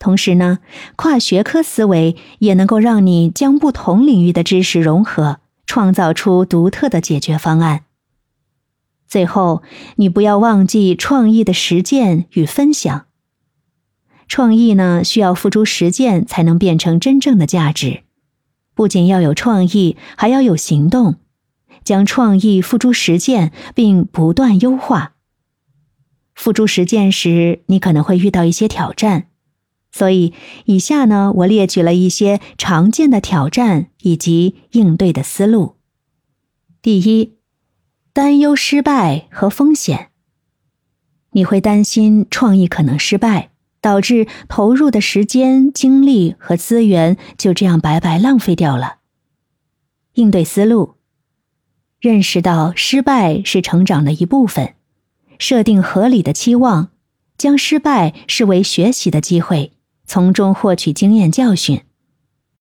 同时呢，跨学科思维也能够让你将不同领域的知识融合，创造出独特的解决方案。最后，你不要忘记创意的实践与分享。创意呢，需要付诸实践才能变成真正的价值。不仅要有创意，还要有行动，将创意付诸实践，并不断优化。付诸实践时，你可能会遇到一些挑战。所以，以下呢，我列举了一些常见的挑战以及应对的思路。第一，担忧失败和风险。你会担心创意可能失败，导致投入的时间、精力和资源就这样白白浪费掉了。应对思路：认识到失败是成长的一部分，设定合理的期望，将失败视为学习的机会。从中获取经验教训，